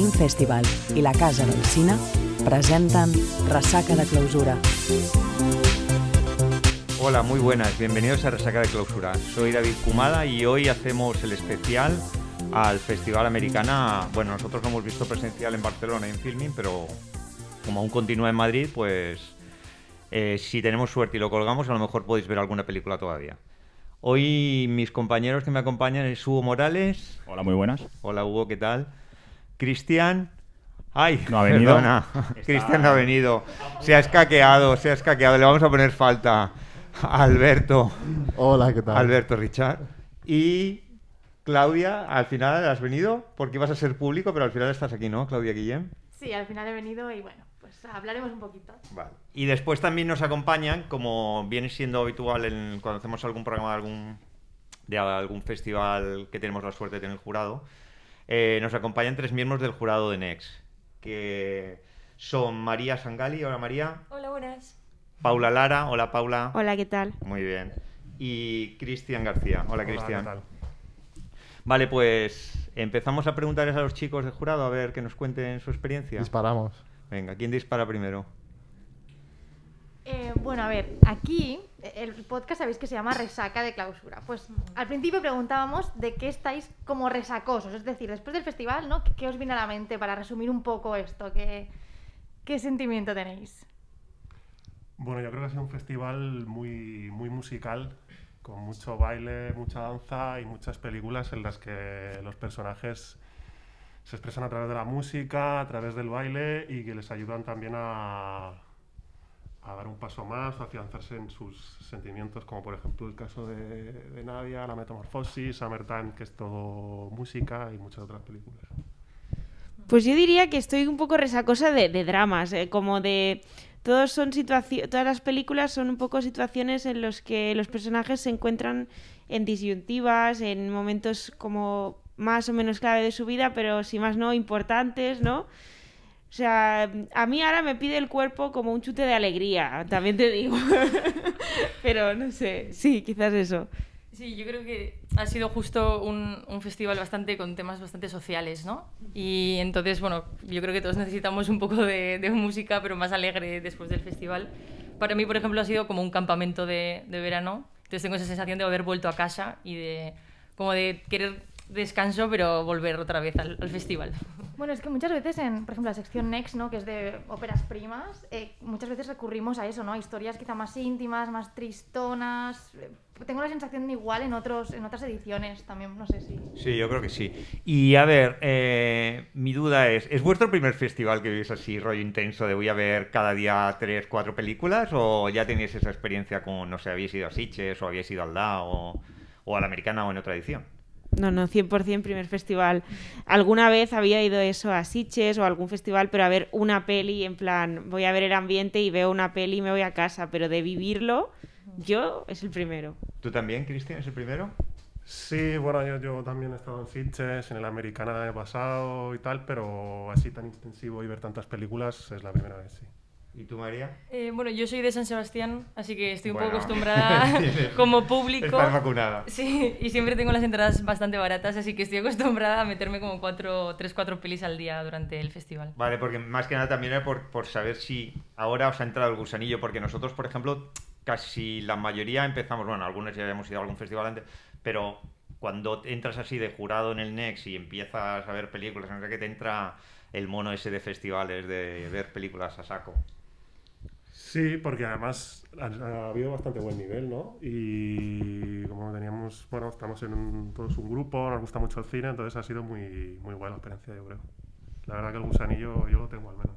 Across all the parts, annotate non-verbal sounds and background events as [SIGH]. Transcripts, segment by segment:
Film Festival i la Casa del Cine presenten Resaca de Clausura. Hola, muy buenas, bienvenidos a Resaca de Clausura. Soy David Kumada y hoy hacemos el especial al Festival Americana. Bueno, nosotros lo hemos visto presencial en Barcelona en filming, pero como aún continúa en Madrid, pues eh, si tenemos suerte y lo colgamos, a lo mejor podéis ver alguna película todavía. Hoy mis compañeros que me acompañan es Hugo Morales. Hola, muy buenas. Hola Hugo, ¿qué tal? Cristian. Ay, No ha venido. perdona. [LAUGHS] Cristian no ha venido. Se ha escaqueado, se ha escaqueado. Le vamos a poner falta a Alberto. Hola, ¿qué tal? Alberto Richard. Y Claudia, al final has venido porque ibas a ser público, pero al final estás aquí, ¿no, Claudia Guillem? Sí, al final he venido y bueno, pues hablaremos un poquito. Vale. Y después también nos acompañan, como viene siendo habitual en- cuando hacemos algún programa de algún, de algún festival que tenemos la suerte de tener jurado, eh, nos acompañan tres miembros del jurado de Next, que son María Sangali, hola María, Hola, buenas. Paula Lara, hola Paula, Hola, ¿qué tal? muy bien, y Cristian García, hola Cristian. ¿qué tal? Vale, pues empezamos a preguntarles a los chicos del jurado a ver que nos cuenten su experiencia. Disparamos. Venga, ¿quién dispara primero? Eh, bueno, a ver, aquí eh, el podcast sabéis que se llama Resaca de Clausura. Pues al principio preguntábamos de qué estáis como resacosos, es decir, después del festival, ¿no? ¿Qué, qué os viene a la mente para resumir un poco esto? ¿Qué, qué sentimiento tenéis? Bueno, yo creo que ha sido un festival muy, muy musical, con mucho baile, mucha danza y muchas películas en las que los personajes se expresan a través de la música, a través del baile y que les ayudan también a, a dar un paso más, a afianzarse en sus sentimientos, como por ejemplo el caso de, de Nadia, La Metamorfosis, Summertime, que es todo música y muchas otras películas. Pues yo diría que estoy un poco resacosa de, de dramas, eh, como de... Todos son todas las películas son un poco situaciones en los que los personajes se encuentran en disyuntivas, en momentos como más o menos clave de su vida, pero si más no, importantes, ¿no? O sea, a mí ahora me pide el cuerpo como un chute de alegría, también te digo. [LAUGHS] pero no sé, sí, quizás eso. Sí, yo creo que ha sido justo un, festival bastante con temas bastante sociales, ¿no? Y entonces, bueno, yo creo que todos necesitamos un poco de, música, pero más alegre después del festival. Para mí, por ejemplo, ha sido como un campamento de, de verano. Entonces tengo esa sensación de haber vuelto a casa y de como de querer descanso, pero volver otra vez al festival. Bueno, es que muchas veces en, por ejemplo, la sección Next, ¿no? Que es de óperas primas, eh, muchas veces recurrimos a eso, ¿no? Historias quizá más íntimas, más tristonas. Eh, Tengo la sensación de igual en, otros, en otras ediciones también, no sé si... Sí, yo creo que sí. Y a ver, eh, mi duda es, ¿es vuestro primer festival que vivís así, rollo intenso, de voy a ver cada día tres, cuatro películas? ¿O ya tenéis esa experiencia con, no sé, habéis ido a Sitges o habéis ido al DA o, o a la americana o en otra edición? No, no, 100% primer festival. Alguna vez había ido eso a Sitges o a algún festival, pero a ver una peli, en plan, voy a ver el ambiente y veo una peli y me voy a casa, pero de vivirlo, yo es el primero. ¿Tú también, Cristian, es el primero? Sí, bueno, yo, yo también he estado en Sitges, en el Americana año pasado y tal, pero así tan intensivo y ver tantas películas es la primera vez, sí. ¿Y tú, María? Eh, bueno, yo soy de San Sebastián, así que estoy un Bueno. poco acostumbrada [LAUGHS] como público. Estás vacunada. Sí, y siempre tengo las entradas bastante baratas, así que estoy acostumbrada a meterme como cuatro, tres, cuatro pelis al día durante el festival. Vale, porque más que nada también era por, por saber si ahora os ha entrado el gusanillo, porque nosotros, por ejemplo, casi la mayoría empezamos, bueno, algunos ya habíamos ido a algún festival antes, pero cuando entras así de jurado en el Next y empiezas a ver películas, no sé qué, te entra el mono ese de festivales, de ver películas a saco. Sí, porque además ha, ha habido bastante buen nivel, ¿no? Y como teníamos, bueno, estamos en un, todos un grupo, nos gusta mucho el cine, entonces ha sido muy, muy buena la experiencia, yo creo. La verdad que el gusanillo yo lo tengo al menos.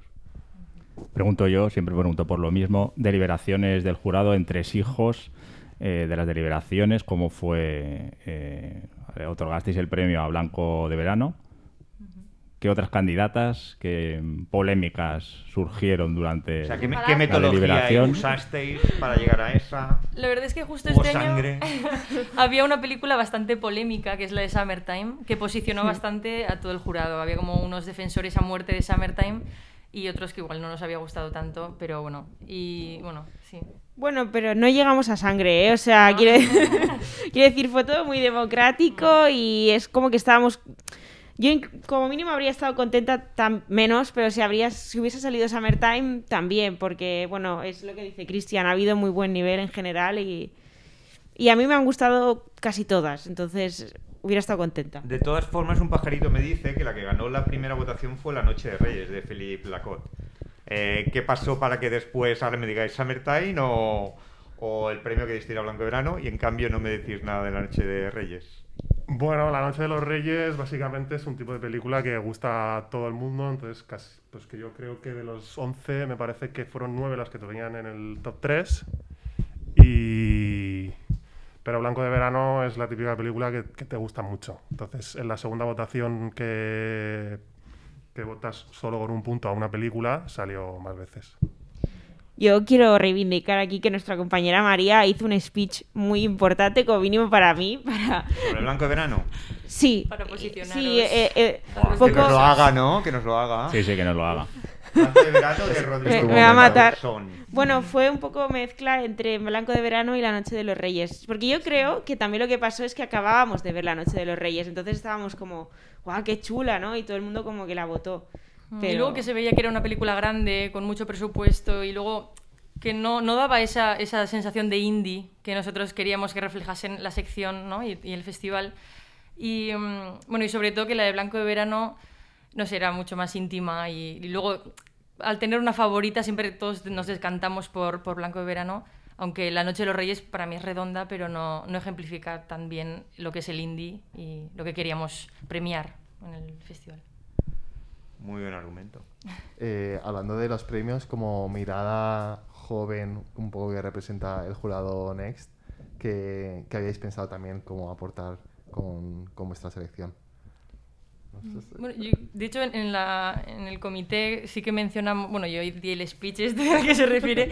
Pregunto yo, siempre pregunto por lo mismo, deliberaciones del jurado, entresijos eh, de las deliberaciones, ¿cómo fue? Eh, ¿Otorgasteis el premio a Blanco de Verano? ¿Qué otras candidatas, qué polémicas surgieron durante O sea, ¿qué, qué metodología usasteis para llegar a esa? La verdad es que justo ¿Hubo este sangre? año [LAUGHS] había una película bastante polémica, que es la de Summertime, que posicionó bastante a todo el jurado. Había como unos defensores a muerte de Summertime y otros que igual no nos había gustado tanto, pero bueno, y bueno, sí. Bueno, pero no llegamos a sangre, ¿eh? O sea, No. [LAUGHS] quiere decir, fue todo muy democrático y es como que estábamos... Yo como mínimo habría estado contenta menos, pero si habría si hubiese salido Summertime también, porque bueno, es lo que dice Cristian, ha habido muy buen nivel en general y, a mí me han gustado casi todas, entonces hubiera estado contenta. De todas formas, un pajarito me dice que la que ganó la primera votación fue La Noche de Reyes de Philippe Lacotte. Eh, ¿Qué pasó para que después ahora me digáis Summertime o, el premio que diste a Blanco Verano y en cambio no me decís nada de La Noche de Reyes? Bueno, La Noche de los Reyes básicamente es un tipo de película que gusta a todo el mundo, entonces casi, pues que yo creo que de los 11 me parece que fueron 9 las que te venían en el top 3 y... Pero Blanco de Verano es la típica película que, que te gusta mucho. Entonces, en la segunda votación que, que votas solo con un punto a una película, salió más veces. Yo quiero reivindicar aquí que nuestra compañera María hizo un speech muy importante, como mínimo para mí, [LAUGHS] para... ¿Sobre el Blanco de Verano? Sí, Para posicionaros. sí, eh, eh, un Que nos lo haga, ¿no? Que nos lo haga. Sí, sí, que nos lo haga. Blanco de Verano de Rodrigo Me- me va a matar. Bueno, fue un poco mezcla entre Blanco de Verano y La Noche de los Reyes. Porque yo creo que también lo que pasó es que acabábamos de ver La Noche de los Reyes. Entonces estábamos como, guau, qué chula, ¿no? Y todo el mundo como que la votó. Y Pero- luego que se veía que era una película grande, con mucho presupuesto, y luego que no, no daba esa, esa sensación de indie que nosotros queríamos que reflejasen la sección ¿no? y, y el festival. Y mm, bueno, y sobre todo que la de Blanco de Verano, no sé, era mucho más íntima. Y, y luego, al tener una favorita, siempre todos nos descantamos por, por Blanco de Verano. Aunque La Noche de los Reyes para mí es redonda, pero no, no ejemplifica tan bien lo que es el indie y lo que queríamos premiar en el festival. Muy buen argumento. [LAUGHS] Eh, hablando de los premios, como mirada joven, un poco que representa el jurado Next, que, que habíais pensado también cómo aportar con, con vuestra selección. Bueno, yo, de hecho, en, en la, en el comité sí que mencionamos, bueno, yo di el speech este [LAUGHS] al que se refiere,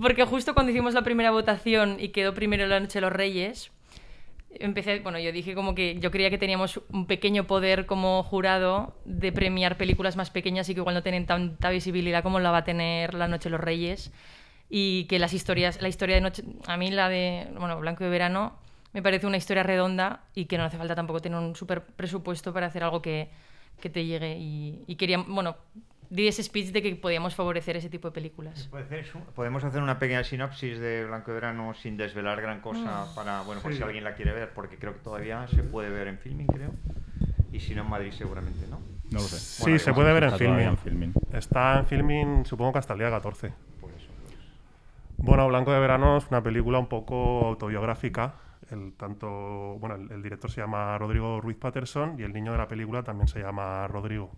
porque justo cuando hicimos la primera votación y quedó primero la Noche de los Reyes, empecé, bueno, yo dije como que yo creía que teníamos un pequeño poder como jurado de premiar películas más pequeñas y que igual no tienen tanta visibilidad como la va a tener La Noche de los Reyes. Y que las historias, la historia de Noche, a mí la de, bueno, Blanco de Verano me parece una historia redonda y que no hace falta tampoco tener un súper presupuesto para hacer algo que, que te llegue. Y, y quería, bueno, di ese speech de que podíamos favorecer ese tipo de películas. Podemos hacer una pequeña sinopsis de Blanco de Verano sin desvelar gran cosa para, bueno, por Sí. si alguien la quiere ver, porque creo que todavía se puede ver en filming, creo. Y si no en Madrid seguramente, ¿no? No lo sé. Sí, Bueno, se puede ver en filming. filming. Está en filming, supongo que hasta el día 14. Por eso. pues. Bueno, Blanco de Verano es una película un poco autobiográfica. El, tanto, bueno, el, el director se llama Rodrigo Ruiz Patterson y el niño de la película también se llama Rodrigo.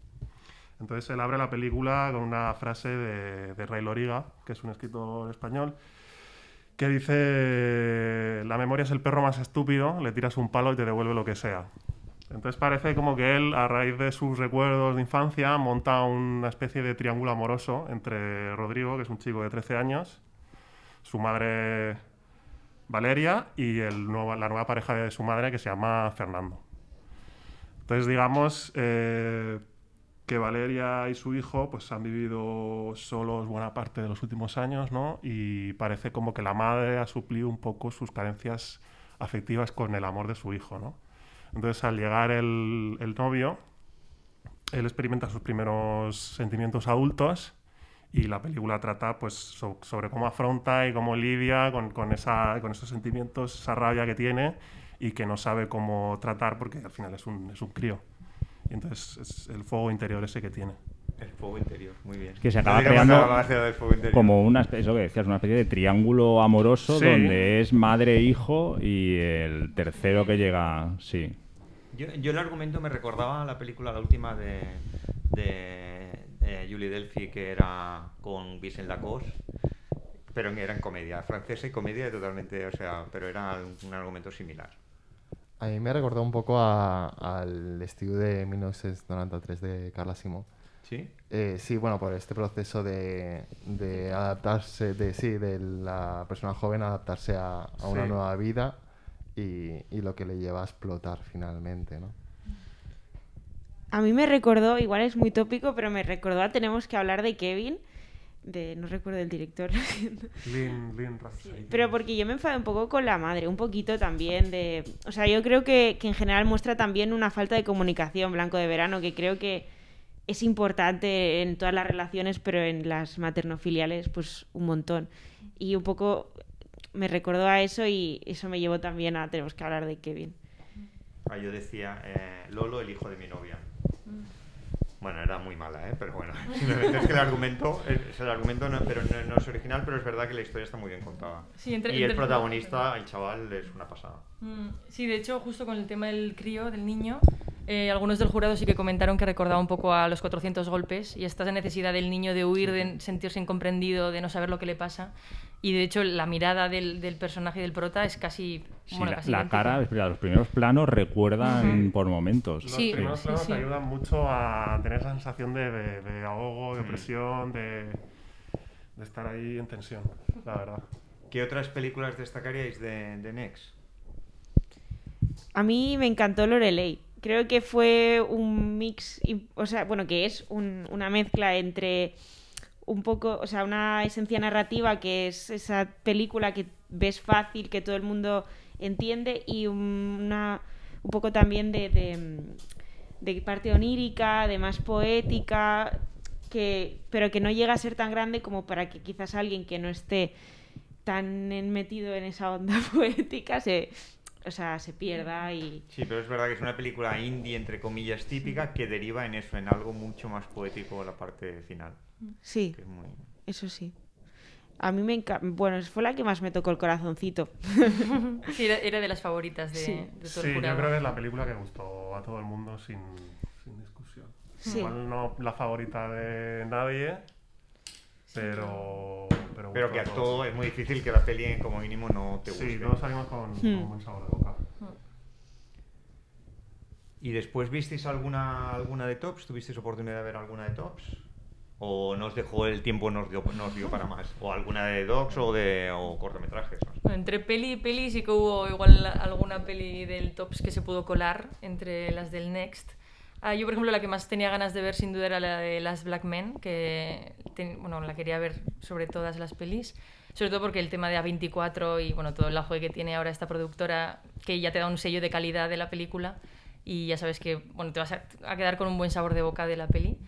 Entonces él abre la película con una frase de, Ray Loriga, que es un escritor español, que dice, la memoria es el perro más estúpido, le tiras un palo y te devuelve lo que sea. Entonces parece como que él, a raíz de sus recuerdos de infancia, monta una especie de triángulo amoroso entre Rodrigo, que es un chico de 13 años, su madre Valeria y la nueva pareja de su madre que se llama Fernando. Entonces, digamos eh, que Valeria y su hijo pues, han vivido solos buena parte de los últimos años, ¿no? Y parece como que la madre ha suplido un poco sus carencias afectivas con el amor de su hijo, ¿no? Entonces, al llegar el, el novio, él experimenta sus primeros sentimientos adultos y la película trata pues so- sobre cómo afronta y cómo lidia con, con esa, con esos sentimientos, esa rabia que tiene y que no sabe cómo tratar porque al final es un, es un crío. Y entonces es el fuego interior ese que tiene. El fuego interior, muy bien. Que se acaba creando. Como una especie, eso que decías, una especie de triángulo amoroso Sí. donde es madre, hijo y el tercero que llega, sí. Yo, yo el argumento me recordaba a la película, la última de, de, eh, Julie Delphi, que era con Vincent Lacoste, pero era en comedia, francesa y comedia totalmente, o sea, pero era un, un argumento similar. A mí me recordó un poco a- al estilo de 1993 de Carla Simón. ¿Sí? Eh, sí, bueno, por este proceso de, de adaptarse, de sí, de la persona joven adaptarse a, a una Sí. nueva vida y, y lo que le lleva a explotar finalmente, ¿no? A mí me recordó, igual es muy tópico, pero me recordó a Tenemos que hablar de Kevin. De no recuerdo el director. Lin, Lin Rapsay. Pero porque yo me enfadé un poco con la madre, un poquito también de... O sea, yo creo que, que en general muestra también una falta de comunicación, Blanco de Verano, que creo que es importante en todas las relaciones, pero en las maternofiliales, pues un montón. Y un poco me recordó a eso y eso me llevó también a tenemos que hablar de Kevin. Ah, yo decía eh, Lolo, el hijo de mi novia. Bueno, era muy mala, ¿eh? pero bueno, [LAUGHS] es que el argumento, es el argumento no, pero no, no es original, pero es verdad que la historia está muy bien contada. Sí, entre- y el entre- protagonista, el chaval, es una pasada. Mm, Sí, de hecho, justo con el tema del crío, del niño, eh, algunos del jurado sí que comentaron que recordaba un poco a los 400 golpes y esta necesidad del niño de huir, de sentirse incomprendido, de no saber lo que le pasa. Y de hecho, la mirada del, del personaje y del prota es casi. Sí, bueno, la, casi la cara, los primeros planos recuerdan por momentos. Los Sí, primeros sí, planos sí. te ayudan mucho a tener esa sensación de, de, de ahogo, de opresión, de, de estar ahí en tensión, la verdad. ¿Qué otras películas destacaríais de, de Next? A mí me encantó Lorelei. Creo que fue un mix, o sea, bueno, que es un- una mezcla entre un poco, o sea, una esencia narrativa que es esa película que ves fácil, que todo el mundo entiende, y un- una, un poco también de, de, parte onírica, de más poética, que, pero que no llega a ser tan grande como para que quizás alguien que no esté tan metido en esa onda [LAUGHS] poética se, o sea, se pierda y... Sí, pero es verdad que es una película indie, entre comillas, típica, que deriva en eso, en algo mucho más poético la parte final. Sí, que es muy- eso sí. A mí me encanta... Bueno, fue la que más me tocó el corazoncito. Sí, era, de las favoritas de, Sí. de todo Sí, el yo creo que es la película que gustó a todo el mundo sin, sin discusión. Sí. Igual no la favorita de nadie, pero... Pero, que a todo es muy difícil que la peli como mínimo no te guste. Sí, todos salimos con, con Hmm. un buen sabor de boca. ¿Y después visteis alguna, alguna de tops? ¿Tuvisteis oportunidad de ver alguna de tops? ¿O nos dejó el tiempo, nos dio, nos dio para más? ¿O alguna de docs o de o cortometrajes? no entre peli y peli sí que hubo igual alguna peli del Tops que se pudo colar entre las del Next. Ah, yo, por ejemplo, la que más tenía ganas de ver sin duda era la de Las Black Men, que ten- bueno, la quería ver sobre todas las pelis. Sobre todo porque el tema de A24 y bueno, todo el ajo que tiene ahora esta productora, que ya te da un sello de calidad de la película y ya sabes que bueno, te vas a, a quedar con un buen sabor de boca de la peli.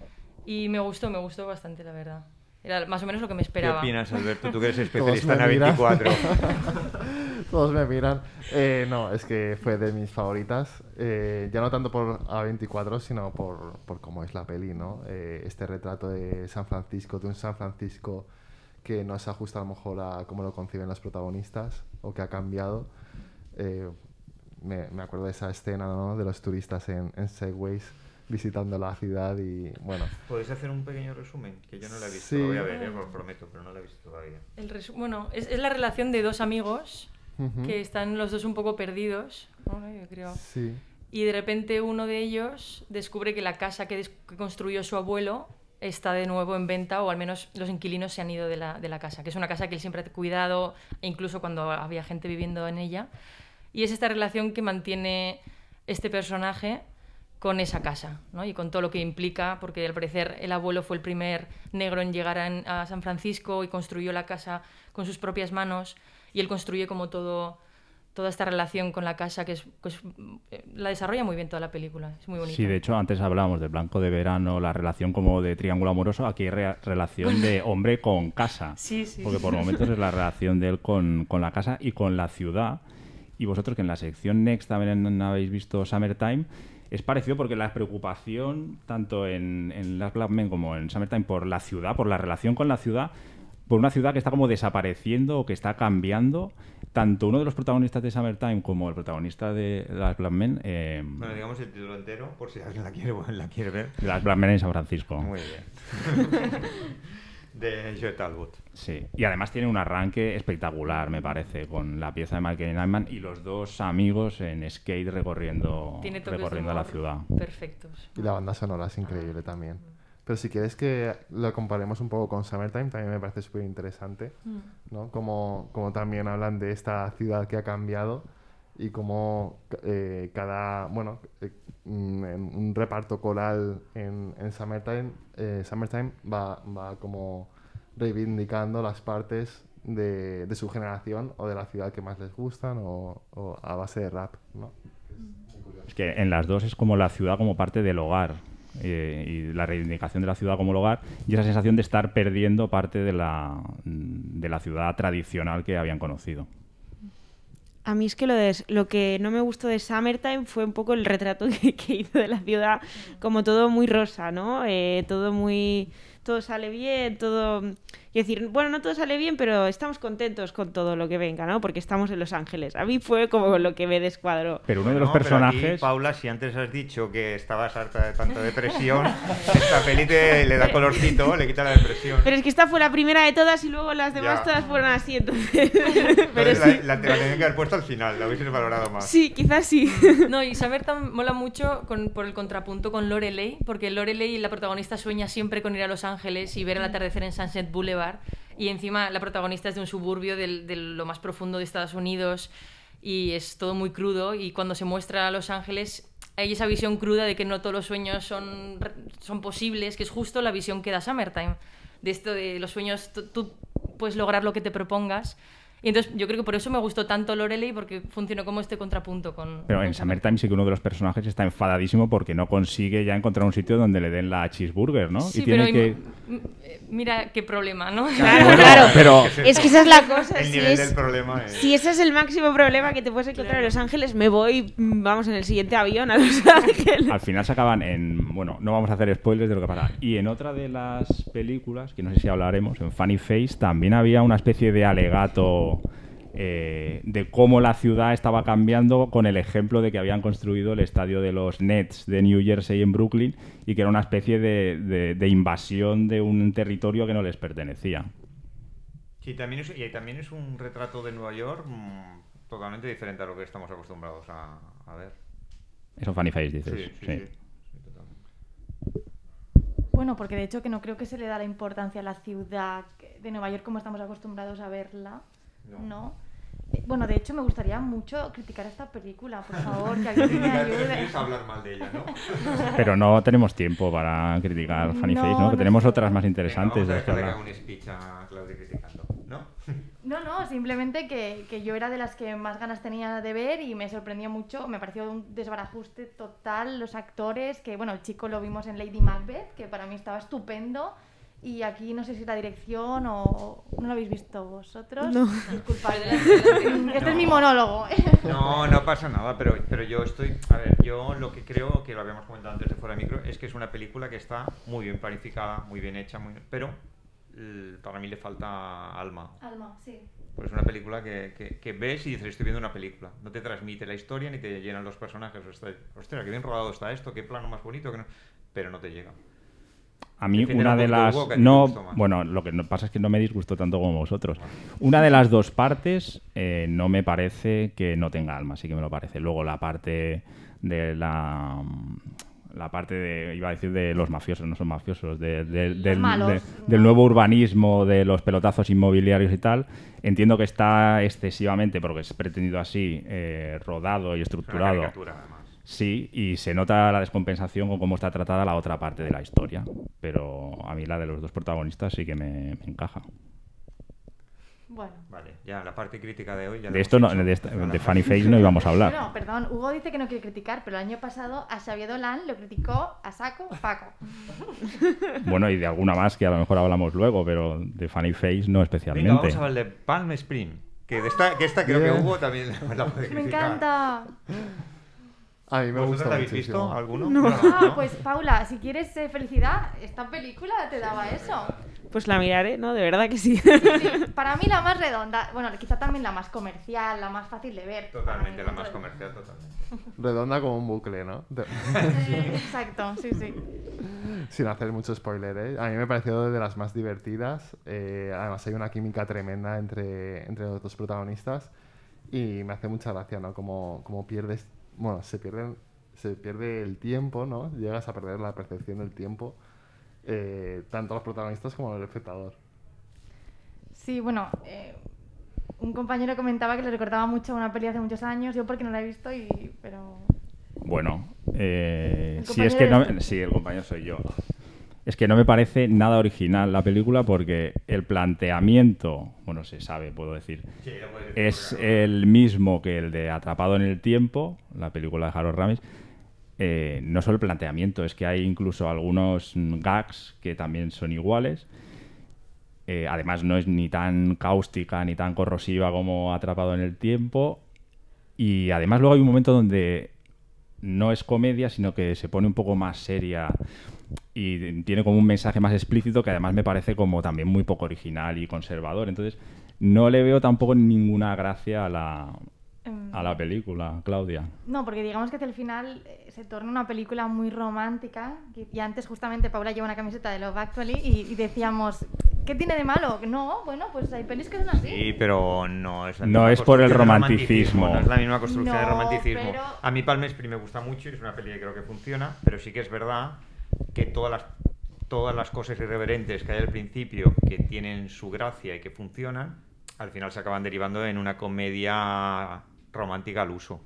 Y me gustó, me gustó bastante, la verdad. Era más o menos lo que me ¿Qué esperaba. opinas, Alberto? Tú que eres [LAUGHS] especialista en me miran. A24. [LAUGHS] Todos me miran. Eh, no, es que fue de mis favoritas. Eh, ya no tanto por A24, sino por, por cómo es la peli, ¿no? Eh, este retrato de San Francisco, de un San Francisco que no se ajusta a lo mejor a cómo lo conciben los protagonistas o que ha cambiado. Eh, me, me acuerdo de esa escena, ¿no? De los turistas en, en Segways visitando la ciudad y, bueno, ¿Podéis hacer un pequeño resumen? Que yo no la he visto. Sí. Lo voy a ver, eh, os lo prometo, pero no la he visto todavía. El bueno, es, es la relación de dos amigos Ujú. que están los dos un poco perdidos, ¿no? yo creo. sí. Y de repente uno de ellos descubre que la casa que, des- que construyó su abuelo está de nuevo en venta, o al menos los inquilinos se han ido de la, de la casa, que es una casa que él siempre ha cuidado, e incluso cuando había gente viviendo en ella. Y es esta relación que mantiene este personaje con esa casa, ¿no? Y con todo lo que implica, porque al parecer el abuelo fue el primer negro en llegar a, a San Francisco y construyó la casa con sus propias manos, y él construye como todo toda esta relación con la casa que es, que es- eh, la desarrolla muy bien toda la película, es muy bonita. Sí, de hecho, antes hablábamos del blanco de verano, la relación como de triángulo amoroso. Aquí hay re- relación de [LAUGHS] hombre con casa. Sí, sí. Porque por momentos es la relación de él con, con la casa y con la ciudad. Y vosotros, que en la sección Next también habéis visto Summertime, es parecido porque la preocupación, tanto en, en Last Black Men como en Summertime, por la ciudad, por la relación con la ciudad, por una ciudad que está como desapareciendo o que está cambiando. Tanto uno de los protagonistas de Summertime como el protagonista de Last Black Men, eh, Bueno, digamos el título entero, por si alguien la quiere, la quiere ver. Last Black Men en San Francisco. Muy bien. [LAUGHS] de Joe Talbot. Sí, y además tiene un arranque espectacular, me parece, con la pieza de Michael Nyman y los dos amigos en skate recorriendo, recorriendo la ciudad. Perfectos. Y la banda sonora es increíble también. Pero si quieres que lo comparemos un poco con Summertime, también me parece súper interesante, ¿no? Como, como también hablan de esta ciudad que ha cambiado y como eh, cada, bueno, eh, mm, un reparto coral en, en Summertime, eh, Summertime va, va como reivindicando las partes de, de su generación o de la ciudad que más les gustan o, o a base de rap, ¿no? Es que en las dos es como la ciudad como parte del hogar. eh, y la reivindicación de la ciudad como hogar y esa sensación de estar perdiendo parte de la, de la ciudad tradicional que habían conocido. A mí es que lo, de, lo que no me gustó de Summertime fue un poco el retrato [LAUGHS] que, hizo de la ciudad, como todo muy rosa, ¿no? Eh, todo muy... Todo sale bien, todo... Es decir, bueno, no todo sale bien, pero estamos contentos con todo lo que venga, ¿no? Porque estamos en Los Ángeles. A mí fue como lo que me descuadró. Pero uno de los No, pero aquí, personajes... Paula, si antes has dicho que estabas harta de tanta depresión, [LAUGHS] esta peli te- le da colorcito, le quita la depresión. Pero es que esta fue la primera de todas y luego las demás Ya. todas fueron así, entonces... pero Entonces, sí. la, la, te la tenían que haber puesto al final, la hubieses valorado más. Sí, quizás sí. No, y Summertime mola mucho con- por el contrapunto con Lorelei, porque Lorelei, la protagonista, sueña siempre con ir a Los Ángeles y ver el atardecer en Sunset Boulevard. Y encima la protagonista es de un suburbio del- de lo más profundo de Estados Unidos y es todo muy crudo. Y cuando se muestra a Los Ángeles, hay esa visión cruda de que no todos los sueños son, son posibles, que es justo la visión que da Summertime. De esto de los sueños, tú puedes lograr lo que te propongas. Y entonces yo creo que por eso me gustó tanto Lorelei, porque funcionó como este contrapunto con... Pero con en Summertime sí que uno de los personajes está enfadadísimo porque no consigue ya encontrar un sitio donde le den la cheeseburger, ¿no? Sí, y tiene pero que... eh, mira qué problema, ¿no? Claro, Bueno, claro. pero- Es que esa es la cosa. El si, nivel es- del problema es... si ese es el máximo problema que te puedes encontrar en Los Ángeles, me voy, mm, vamos, en el siguiente avión a Los Ángeles. Al final se acaban en... Bueno, no vamos a hacer spoilers de lo que pasa. Y en otra de las películas, que no sé si hablaremos, en Funny Face, también había una especie de alegato eh, de cómo la ciudad estaba cambiando con el ejemplo de que habían construido el estadio de los Nets de New Jersey en Brooklyn y que era una especie de, de- de invasión de un territorio que no les pertenecía. Sí, también es, y también es un retrato de Nueva York mm, totalmente diferente a lo que estamos acostumbrados a, a ver. Eso Funny Face dices. Sí, sí, sí. sí. Sí, totalmente. Bueno, porque de hecho que no creo que se le da la importancia a la ciudad de Nueva York como estamos acostumbrados a verla, No. ¿no? Eh, Bueno, de hecho me gustaría mucho criticar esta película, por favor, que alguien me [LAUGHS] ayude. Hablar mal de ella, ¿no? Pero no tenemos tiempo para criticar Funny No, Face, ¿no? Que tenemos otras más Venga, interesantes vamos a de las que dejarle que hablar. haga un speech a Claudia criticando, ¿no? No, no, simplemente que, que yo era de las que más ganas tenía de ver y me sorprendió mucho, me pareció un desbarajuste total los actores, que bueno, el chico lo vimos en Lady Macbeth, que para mí estaba estupendo, y aquí no sé si la dirección o... ¿No lo habéis visto vosotros? No. Adelante, Este No. es mi monólogo. No, no pasa nada, pero, pero yo estoy... A ver, yo lo que creo, que lo habíamos comentado antes de fuera de micro, es que es una película que está muy bien planificada, muy bien hecha, muy pero para mí le falta alma. Alma, sí. Pues es una película que, que- que ves y dices, estoy viendo una película. No te transmite la historia ni te llenan los personajes. Ostras, ostras, qué bien rodado está esto, qué plano más bonito, que no- pero no te llega. A mí una un de las... No, bueno, lo que no pasa es que no me disgustó tanto como vosotros. Una de las dos partes eh, no me parece que no tenga alma, sí que me lo parece. Luego la parte de la... La parte de, iba a decir de los mafiosos, no son mafiosos, de- de- del, malos, de- ¿no? del nuevo urbanismo, de los pelotazos inmobiliarios y tal. Entiendo que está excesivamente, porque es pretendido así, eh, rodado y Es una estructurado. además. Sí, y se nota la descompensación con cómo está tratada la otra parte de la historia. Pero a mí la de los dos protagonistas sí que me, me encaja. Bueno. Vale, ya la parte crítica de hoy ya De esto, no, de, esta- de Funny Face no íbamos a hablar. Bueno, perdón, Hugo dice que no quiere criticar, pero el año pasado a Xavier Dolan lo criticó a saco Paco. [LAUGHS] Bueno, y de alguna más que a lo mejor hablamos luego, pero de Funny Face no Venga, especialmente. vamos a hablar de Palm Spring. Que, de esta, que esta creo que. Hugo también [LAUGHS] la puede Me criticar. encanta. A mí me ¿Vosotros gusta la habéis muchísimo. visto alguno? No. Ah, pues Paula, si quieres eh, felicidad, esta película te daba eso. Pues la miraré, ¿no? De verdad que sí. [LAUGHS] Sí, para mí la más redonda, bueno, quizá también la más comercial, la más fácil de ver. Totalmente, la Para más comercial, totalmente. Redonda como un bucle, ¿no? De- Eh, [LAUGHS] Exacto, sí, sí. Sin hacer mucho spoiler, ¿eh? A mí me pareció de las más divertidas. eh, además, hay una química tremenda entre, entre los dos protagonistas. Y me hace mucha gracia, ¿no? Como, como pierdes. Bueno, se, pierden, se pierde el tiempo, ¿no? Llegas a perder la percepción del tiempo. eh, tanto los protagonistas como el espectador. Sí, bueno, eh, un compañero comentaba que le recordaba mucho a una peli hace muchos años, yo porque no la he visto, y pero... Bueno, eh, si es que no... Sí, el compañero soy yo. Es que no me parece nada original la película porque el planteamiento, bueno, se sabe, puedo decir, es el mismo que el de Atrapado en el Tiempo, la película de Harold Ramis. Eh, no solo el planteamiento, es que hay incluso algunos gags que también son iguales. Eh, además, no es ni tan cáustica ni tan corrosiva como Atrapado en el Tiempo. Y además, luego hay un momento donde no es comedia, sino que se pone un poco más seria y tiene como un mensaje más explícito que además me parece como también muy poco original y conservador. Entonces, no le veo tampoco ninguna gracia a la, a la película, Claudia. No, porque digamos que hacia el final eh, se torna una película muy romántica. Y antes justamente Paula lleva una camiseta de Love Actually y, y decíamos, ¿qué tiene de malo? No, bueno, pues hay pelis que son así. Sí, pero no es la No misma es por el de romanticismo. No es la misma construcción de No, romanticismo. pero- A mí Palm Springs me gusta mucho y es una peli que creo que funciona, pero sí que es verdad que todas las, todas las cosas irreverentes que hay al principio, que tienen su gracia y que funcionan, al final se acaban derivando en una comedia romántica al uso.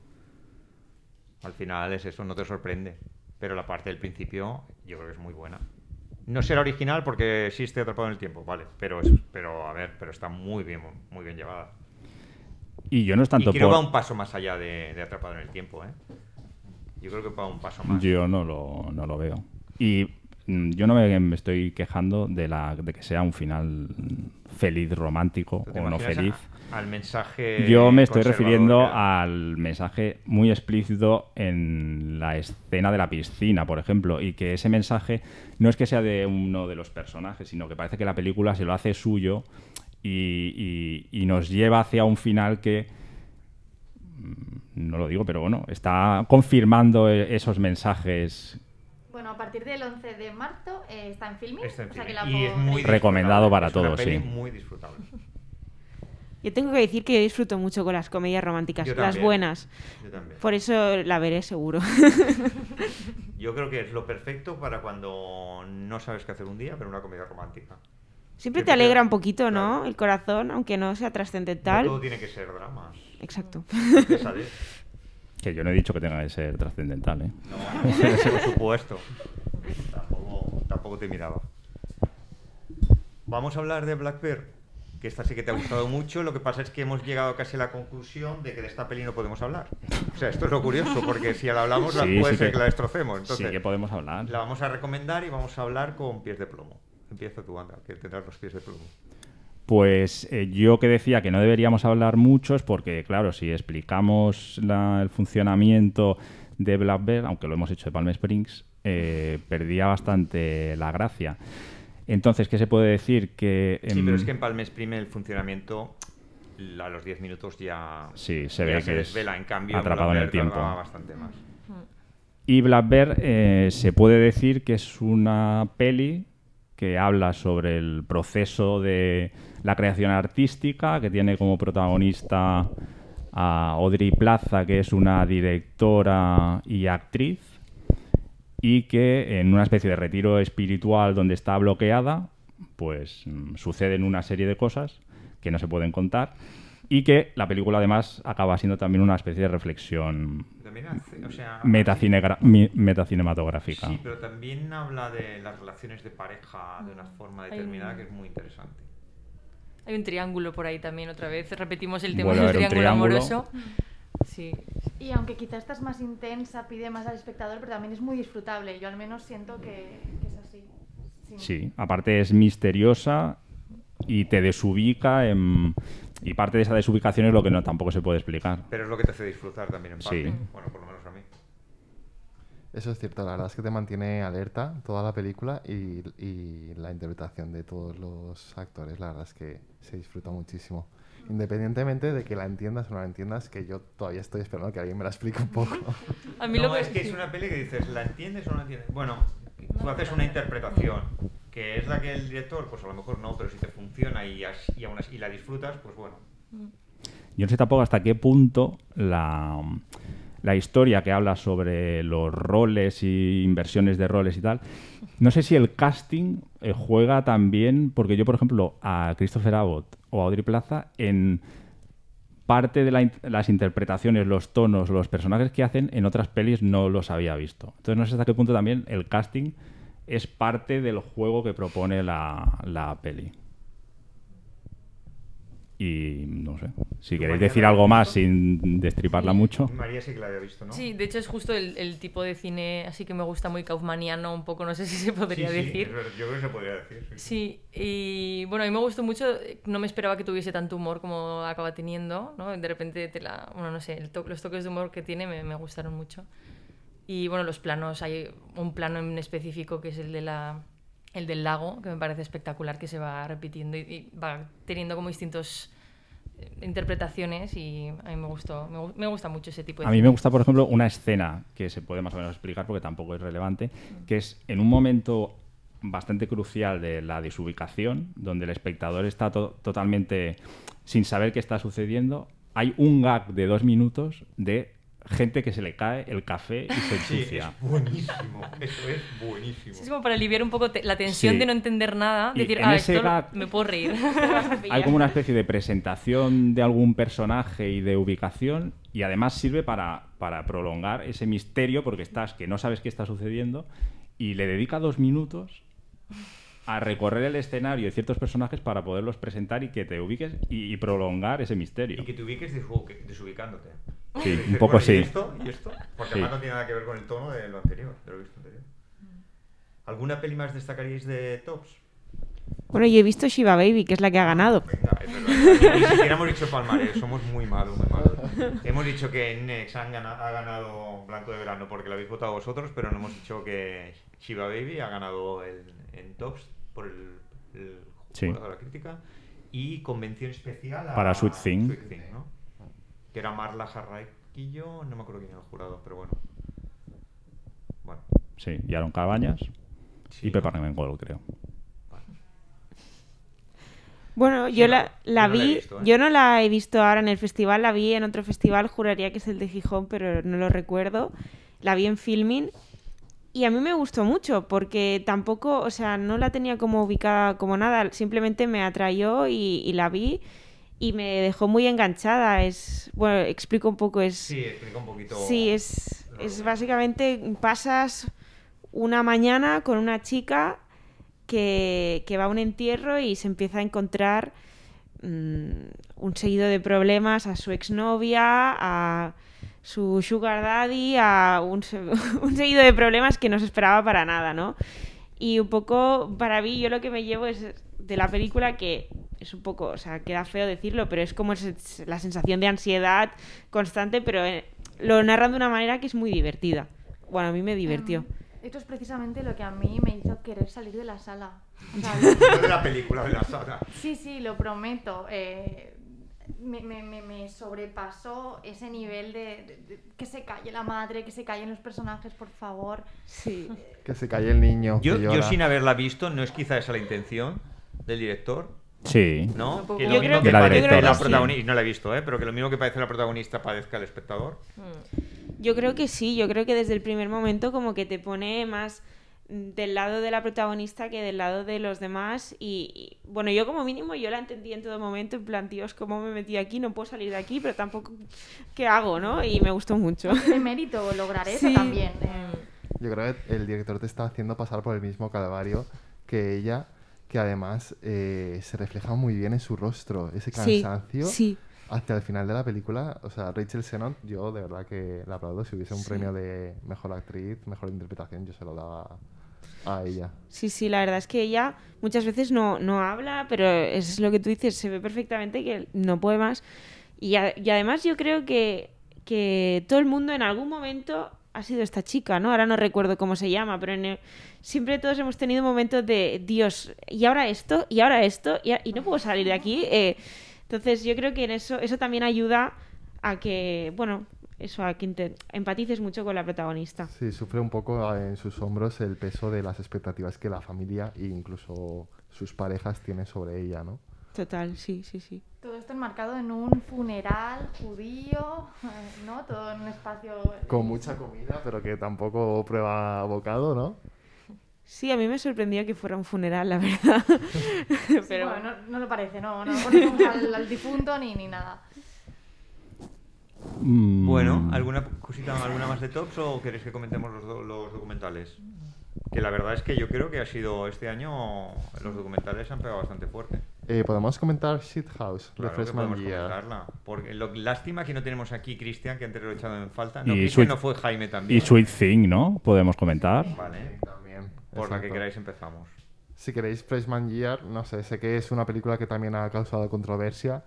Al final es eso, no te sorprende. Pero la parte del principio yo creo que es muy buena. No será original porque existe atrapado en el tiempo, vale. Pero es, pero a ver, pero está muy bien, muy bien llevada. Y yo no es tanto y creo que va un paso más allá de, de atrapado en el tiempo, ¿eh? Yo creo que va un paso más. Yo no lo, no lo veo. Y mm, yo no me, me estoy quejando de, la, de que sea un final feliz, romántico ¿Tú te o no feliz. a- al mensaje. Yo me estoy refiriendo al mensaje muy explícito en la escena de la piscina, por ejemplo, y que ese mensaje no es que sea de uno de los personajes, sino que parece que la película se lo hace suyo y, y- y nos lleva hacia un final que mm, no lo digo, pero bueno, está confirmando e- esos mensajes Bueno, a partir del 11 de marzo eh, está en filming. Está en o sea que filming. la y es muy Recomendado disfrutable. para Es una todos, peli sí. muy disfrutable. Yo tengo que decir que yo disfruto mucho con las comedias románticas, Yo las también. buenas. Yo también. Por eso la veré seguro. [LAUGHS] Yo creo que es lo perfecto para cuando no sabes qué hacer un día, pero una comedia romántica. Siempre te alegra un poquito, ¿no? claro. El corazón, aunque no sea No trascendental. todo tiene que ser dramas. Exacto. Pesadez. Que yo no he dicho que tenga que ser trascendental, ¿eh? No, [LAUGHS] por supuesto. Tampoco, tampoco te miraba. Vamos a hablar de Black Bear, que esta sí que te ha gustado mucho. Lo que pasa es que hemos llegado casi a la conclusión de que de esta peli no podemos hablar. O sea, esto es lo curioso, porque si la hablamos, la Sí, puede sí ser que- que la destrocemos. Entonces, sí que podemos hablar. la vamos a recomendar y vamos a hablar con pies de plomo. Empieza tu anda, que tendrás los pies de plomo. Pues eh, yo que decía que no deberíamos hablar mucho es porque, claro, si explicamos la- el funcionamiento de Black Bear, aunque lo hemos hecho de Palm Springs, eh, perdía bastante la gracia. Entonces, ¿qué se puede decir? Que, Sí, em, pero es que en Palm Springs el funcionamiento a los 10 minutos ya, Sí, se ya ve se que es desvela. En cambio, atrapado en el tiempo. bastante más. Y Black Bear eh, se puede decir que es una peli que habla sobre el proceso de la creación artística, que tiene como protagonista a Audrey Plaza, que es una directora y actriz, y que en una especie de retiro espiritual donde está bloqueada, pues mm, suceden una serie de cosas que no se pueden contar y que la película además acaba siendo también una especie de reflexión hace- o sea, metacinematográfica. Sí, pero también habla de las relaciones de pareja de una forma determinada que es muy interesante. Hay un triángulo por ahí también, otra vez. Repetimos el tema Vuelve a del triángulo, triángulo. amoroso. Sí. Y aunque quizás esta es más intensa, pide más al espectador, pero también es muy disfrutable. Yo al menos siento que, que es así. Sí. Sí, aparte es misteriosa y te desubica en- y parte de esa desubicación es lo que no tampoco se puede explicar. Pero es lo que te hace disfrutar también en parte. Sí. Bueno, por lo menos a mí. Eso es cierto, la verdad es que te mantiene alerta toda la película y, y la interpretación de todos los actores, la verdad es que se disfruta muchísimo. Independientemente de que la entiendas o no la entiendas, que yo todavía estoy esperando que alguien me la explique un poco. [LAUGHS] A mí no, lo que es que es una peli que dices, ¿la entiendes o no la entiendes? Bueno, tú haces una interpretación que es la que el director, pues a lo mejor no, pero si te funciona y, y aún así y la disfrutas, pues bueno. Yo no sé tampoco hasta qué punto la, la historia que habla sobre los roles y inversiones de roles y tal, no sé si el casting eh, juega también, porque yo, por ejemplo, a Christopher Abbott o a Audrey Plaza, en parte de las interpretaciones, los tonos, los personajes que hacen, en otras pelis no los había visto. Entonces no sé hasta qué punto también el casting es parte del juego que propone la, la peli. Y no sé, si queréis María decir algo más sin destriparla Sí. mucho. María sí que la había visto, ¿no? Sí, de hecho es justo el, el tipo de cine así que me gusta muy kaufmaniano, un poco, no sé si se podría Sí, sí, decir. es yo creo que se podría decir. sí. Sí, y bueno, a mí me gustó mucho, no me esperaba que tuviese tanto humor como acaba teniendo, ¿no? De repente te la, bueno, no sé, el to- los toques de humor que tiene me, me gustaron mucho. Y bueno, los planos, hay un plano en específico que es el de la el del lago, que me parece espectacular, que se va repitiendo y, y va teniendo como distintos eh, interpretaciones y a mí me gustó, me, gu- me gusta mucho ese tipo de A mí me gusta, por ejemplo, una escena que se puede más o menos explicar porque tampoco es relevante, que es en un momento bastante crucial de la desubicación, donde el espectador está to- totalmente sin saber qué está sucediendo, hay un gag de dos minutos de gente que se le cae el café y se Sí, ensucia. es buenísimo. Eso es buenísimo. Sí, es como para aliviar un poco te- la tensión Sí. de no entender nada, Y decir, ah, esto gag- me puedo reír. [LAUGHS] Hay como una especie de presentación de algún personaje y de ubicación y además sirve para, para prolongar ese misterio porque estás que no sabes qué está sucediendo y le dedica dos minutos a recorrer el escenario de ciertos personajes para poderlos presentar y que te ubiques y, y prolongar ese misterio. Y que te ubiques desu- desubicándote. Sí, [LAUGHS] un poco bueno, sí. ¿Y esto? ¿Y esto? Porque Sí. además no tiene nada que ver con el tono de lo anterior, de lo visto anterior. ¿Alguna peli más destacaríais de Tops? Bueno, yo he visto Shiva Baby, que es la que ha ganado. Venga, es verdad. Ni siquiera hemos dicho palmarés, somos muy malos, muy malos. [LAUGHS] Hemos dicho que Nex han ha ganado Blanco de Verano porque lo habéis votado vosotros, pero no hemos dicho que Shiva Baby ha ganado el, en Tops por el, el Sí. de la crítica y convención especial a Para Sweet Thing. ¿no? Que era Marla Jarraiquillo, no me acuerdo quién era el jurado, pero bueno. Bueno, Sí, y Aaron Cabañas sí, y ¿no? Peppermint Gold, creo. Bueno, Sí, yo la, yo la no la he vi, visto, ¿eh? yo no la he visto ahora en el festival, la vi en otro festival, juraría que es el de Gijón, pero no lo recuerdo. La vi en Filming y a mí me gustó mucho porque tampoco, o sea, no la tenía como ubicada como nada, simplemente me atrayó y, y la vi y me dejó muy enganchada. Es, bueno, explico un poco, es... Sí, explica un poquito. Sí, es, lo es básicamente pasas una mañana con una chica que, que va a un entierro y se empieza a encontrar mm, un seguido de problemas a su exnovia, a su sugar daddy, a un, [LAUGHS] un seguido de problemas que no se esperaba para nada, ¿no? Y un poco, para mí, yo lo que me llevo es de la película que es un poco, o sea, queda feo decirlo, pero es como es- la sensación de ansiedad constante, pero eh, lo narran de una manera que es muy divertida. Bueno, a mí me divirtió. Em, esto es precisamente lo que a mí me hizo querer salir de la sala. O sea, [LAUGHS] de la película, de la saga. Sí, sí, lo prometo. eh, me, me- me- sobrepasó ese nivel de, de- de- que se calle la madre, que se callen los personajes, por favor. Sí. Que se calle el niño. Yo, yo sin haberla visto, no es quizá esa la intención del director, Sí. ¿no? Que Yo creo que- la padece directora, la sí. protagonista, no la he visto, ¿eh? Pero que lo mismo que parece la protagonista padezca el espectador. Yo creo que sí, yo creo que desde el primer momento como que te pone más mm, del lado de la protagonista que del lado de los demás y, y, bueno, yo como mínimo yo la entendí en todo momento, en plan, Dios, ¿cómo me metí aquí? No puedo salir de aquí, pero tampoco, ¿qué hago, no? Y me gustó mucho. Mérito lograr eso Sí. también. eh. Yo creo que el director te está haciendo pasar por el mismo calvario que ella, que además eh, se refleja muy bien en su rostro, ese cansancio. sí. Hacia el final de la película, o sea, Rachel Sennott, yo de verdad que la aplaudo. Si hubiese un Sí. premio de mejor actriz, mejor interpretación, yo se lo daba a ella. Sí, sí, la verdad es que ella muchas veces no, no habla, pero es lo que tú dices, se ve perfectamente que no puede más. Y, a- y además yo creo que, que todo el mundo en algún momento ha sido esta chica, ¿no? Ahora no recuerdo cómo se llama, pero en el- siempre todos hemos tenido momentos de, Dios, y ahora esto, y ahora esto, y, no puedo salir de aquí. eh. entonces yo creo que en eso, eso también ayuda a que, bueno, eso, a que inte- empatices mucho con la protagonista. Sí, sufre un poco en sus hombros el peso de las expectativas que la familia e incluso sus parejas tienen sobre ella, ¿no? Total, sí, sí, sí. Todo esto enmarcado en un funeral judío, eh, [LAUGHS] ¿no? Todo en un espacio... Con mucha comida, pero que tampoco prueba bocado, ¿no? Sí, a mí me sorprendió que fuera un funeral, la verdad. [LAUGHS] Sí, [LAUGHS] Pero bueno, no, no lo parece, no, no ponemos al, al difunto ni, ni nada. Mm, Bueno, ¿alguna cosita, alguna más de tops o queréis que comentemos los, do- los documentales? Que la verdad es que yo creo que ha sido este año los documentales han pegado bastante fuerte. Eh, Podemos comentar Shit House, Claro de que Freshman podemos Year. comentarla. Porque lo, lástima que no tenemos aquí Cristian, que antes lo he echado en falta. No, Y Cristian Sweet- no fue Jaime también. Y Sweet Thing, ¿no? Podemos comentar. Vale. También. Por la que exacto. queráis empezamos. Si queréis Freshman Year, no sé, sé que es una película que también ha causado controversia.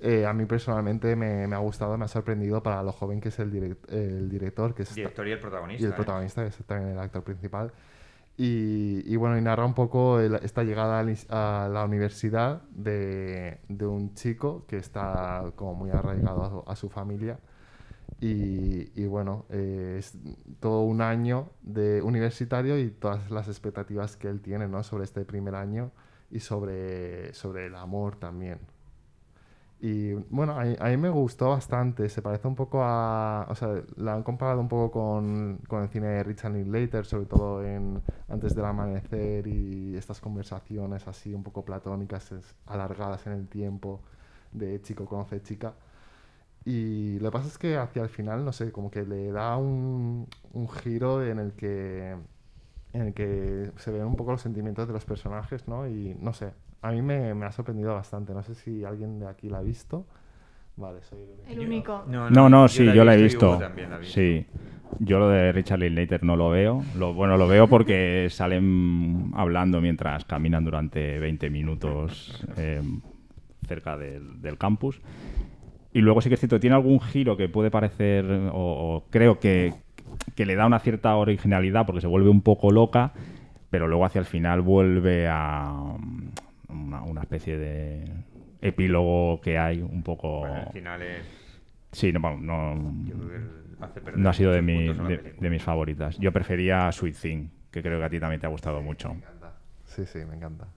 Eh, a mí personalmente me, me ha gustado, me ha sorprendido para lo joven que es el, direct- el director, que es Director y el protagonista. y el ¿eh? protagonista, que es también el actor principal. Y, y bueno, y narra un poco el- esta llegada a la universidad de, de un chico que está como muy arraigado a su, familia. Y, y bueno, eh, es todo un año de universitario y todas las expectativas que él tiene ¿no? sobre este primer año y sobre, sobre el amor también. Y bueno, a, a mí me gustó bastante. Se parece un poco a. O sea, la han comparado un poco con, con el cine de Richard Linklater, sobre todo en Antes del Amanecer y estas conversaciones así un poco platónicas, es- alargadas en el tiempo, de chico conoce chica. Y lo que pasa es que hacia el final, no sé, como que le da un, un giro en el que en el que se ven un poco los sentimientos de los personajes, ¿no? Y no sé, a mí me, me ha sorprendido bastante. No sé si alguien de aquí la ha visto. Vale, soy el único. El único. No, no, sí, yo la he visto. La. Sí. Yo lo de Richard Linklater no lo veo. Lo, bueno, lo veo porque [LAUGHS] salen hablando mientras caminan durante 20 minutos eh, cerca del, del campus. Y luego sí que es cierto, tiene algún giro que puede parecer, o, o creo que, que le da una cierta originalidad porque se vuelve un poco loca, pero luego hacia el final vuelve a una, una especie de epílogo que hay un poco... Bueno, al final es. Sí, no, no, no ha sido de, mi- de, mis favoritas. Yo prefería Sweet Thing, que creo que a ti también te ha gustado mucho. Sí, sí, me encanta.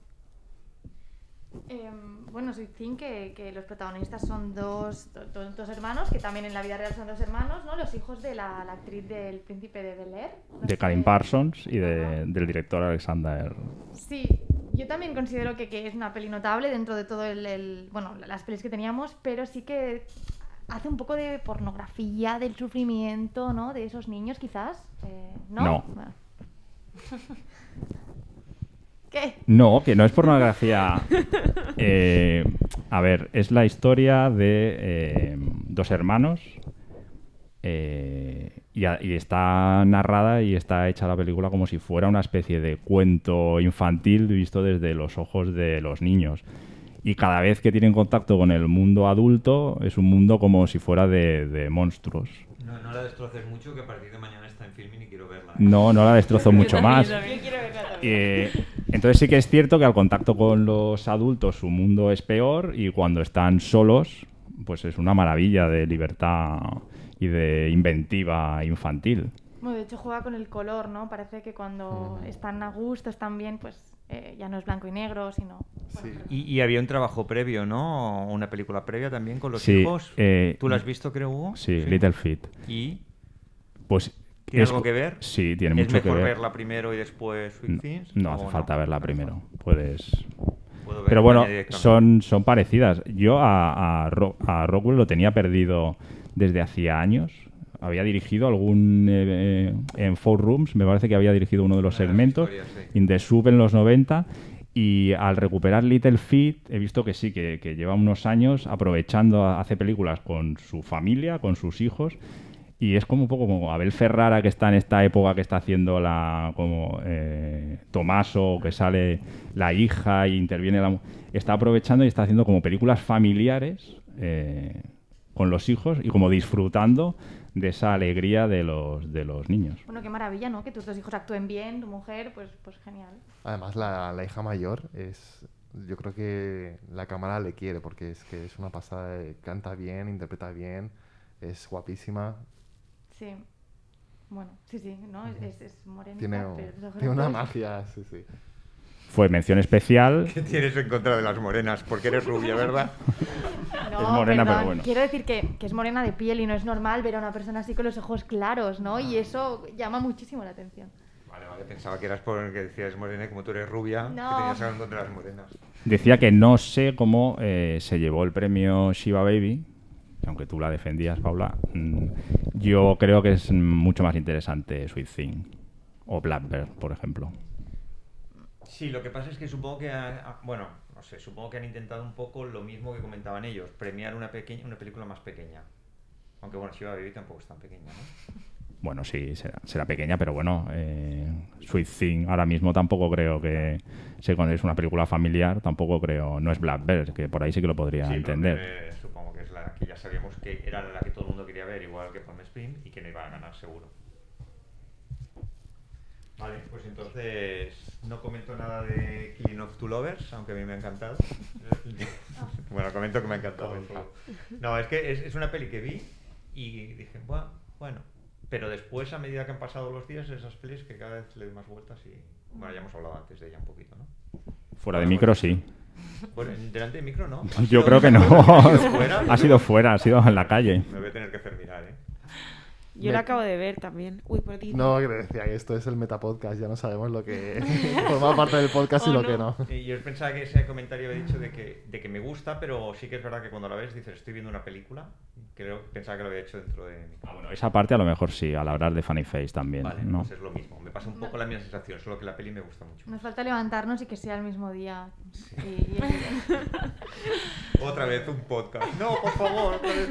Em, bueno, soy Zin, que, que los protagonistas son dos, do- do- dos hermanos, que también en la vida real son dos hermanos, ¿no? Los hijos de la, la actriz del príncipe de Bel Air. No De Karin Parsons y de- del director Alexander. Sí, yo también considero que, que es una peli notable dentro de todo el, el- bueno, las pelis que teníamos, pero sí que hace un poco de pornografía del sufrimiento, ¿no? De esos niños, quizás. Eh, ¿No? No. Bueno. [LAUGHS] ¿Qué? No, que no es pornografía. [LAUGHS] Eh, a ver, es la historia de eh, dos hermanos eh, y, a- y está narrada y está hecha la película como si fuera una especie de cuento infantil visto desde los ojos de los niños. Y cada vez que tienen contacto con el mundo adulto es un mundo como si fuera de, de monstruos. No, no la destroces mucho, que a partir de mañana está en filming y quiero verla. No, no la destrozo mucho también, más. yo también. Eh, entonces sí que es cierto que al contacto con los adultos su mundo es peor y cuando están solos, pues es una maravilla de libertad y de inventiva infantil. Bueno, de hecho juega con el color, ¿no? Parece que cuando están a gusto, están bien, pues eh, ya no es blanco y negro, sino... Sí. Y, y había un trabajo previo, ¿no? Una película previa también con los Sí, hijos. eh, ¿Tú la has visto, creo, Hugo? Sí, Little Feet. ¿Y Pues tiene es- algo que ver? Sí, tiene ¿Es mucho que mejor ver. verla primero y después Sweet No, Things? no ¿O hace falta verla primero. Puedes Pero bueno, son, son parecidas. Yo a, a, Ro- a Rockwell lo tenía perdido desde hacía años. Había dirigido algún. eh, en Four Rooms, me parece que había dirigido uno de los las segmentos. sí. In the Soup en los 90. Y al recuperar Little Feet, he visto que sí, que, que lleva unos años aprovechando, hace películas con su familia, con sus hijos. Y es como un poco como Abel Ferrara, que está en esta época que está haciendo la. como eh, Tomaso, que sale la hija y interviene la. Está aprovechando y está haciendo como películas familiares eh, con los hijos y como disfrutando de esa alegría de los, de los niños. Bueno, qué maravilla, ¿no? Que tus dos hijos actúen bien, tu mujer, pues, pues genial. Además, la, la hija mayor es. Yo creo que la cámara le quiere porque es que es una pasada. de- Canta bien, interpreta bien, es guapísima. Sí. Bueno, sí, sí, ¿no? Es, es, es morenita, Tiene, pero tiene una magia, sí, sí. Fue mención especial. ¿Qué tienes en contra de las morenas? Porque eres rubia, ¿verdad? No, [LAUGHS] Es morena, pero perdón. bueno. Quiero decir que, que es morena de piel y no es normal ver a una persona así con los ojos claros, ¿no? Y eso llama muchísimo la atención. Vale, vale, pensaba que eras por que decías morena y como tú eres rubia, No. que tenías algo en contra de las morenas. Decía que no sé cómo eh, se llevó el premio Shiva Baby, aunque tú la defendías, Paula. mm, Yo creo que es mucho más interesante Sweet Thing. o Blackbird, por ejemplo. Sí, lo que pasa es que supongo que, ha- ha- bueno, no sé, supongo que han intentado un poco lo mismo que comentaban ellos, premiar una pequeña, una película más pequeña. Aunque bueno, Shiva Baby tampoco es tan pequeña, ¿no? Bueno, sí, será, será pequeña, pero bueno, eh, Sweet Thing ahora mismo tampoco creo que se con- es una película familiar, tampoco creo, no es Blackbird, que por ahí sí que lo podría Sí, entender. porque, la que ya sabíamos que era la que todo el mundo quería ver, igual que Palm Spring, y que no iba a ganar seguro. Vale, pues entonces no comento nada de Killing of Two Lovers, aunque a mí me ha encantado. [LAUGHS] bueno, comento que me ha encantado. No, es que es, es una peli que vi y dije, "Buah, bueno, pero después a medida que han pasado los días, esas pelis que cada vez le doy más vueltas y... Bueno, ya hemos hablado antes de ella un poquito, ¿no? Fuera de micro sí. Bueno, delante de micro no. ¿Ha [LAUGHS] Yo creo que no. ¿Ha sido fuera? [LAUGHS] ha sido fuera, ha sido en la calle. Me voy a tener que hacer mirar, ¿eh? Yo la acabo de ver también. Uy, por ti. No, que decía que esto es el metapodcast, ya no sabemos lo que [LAUGHS] forma parte del podcast y Oh, lo no. que no. Y yo pensaba que ese comentario había dicho de que, de que me gusta, pero sí que es verdad que cuando la ves dices, estoy viendo una película. Creo, pensaba que lo había hecho dentro de mi... Ah, bueno, esa parte a lo mejor sí, al hablar de Funny Face también, Vale, ¿no? pues es lo mismo. Me pasa un poco la misma sensación, solo que la peli me gusta mucho. Nos falta levantarnos y que sea el mismo día. Y, y el- [LAUGHS] Otra vez un podcast. No, por favor, otra vez.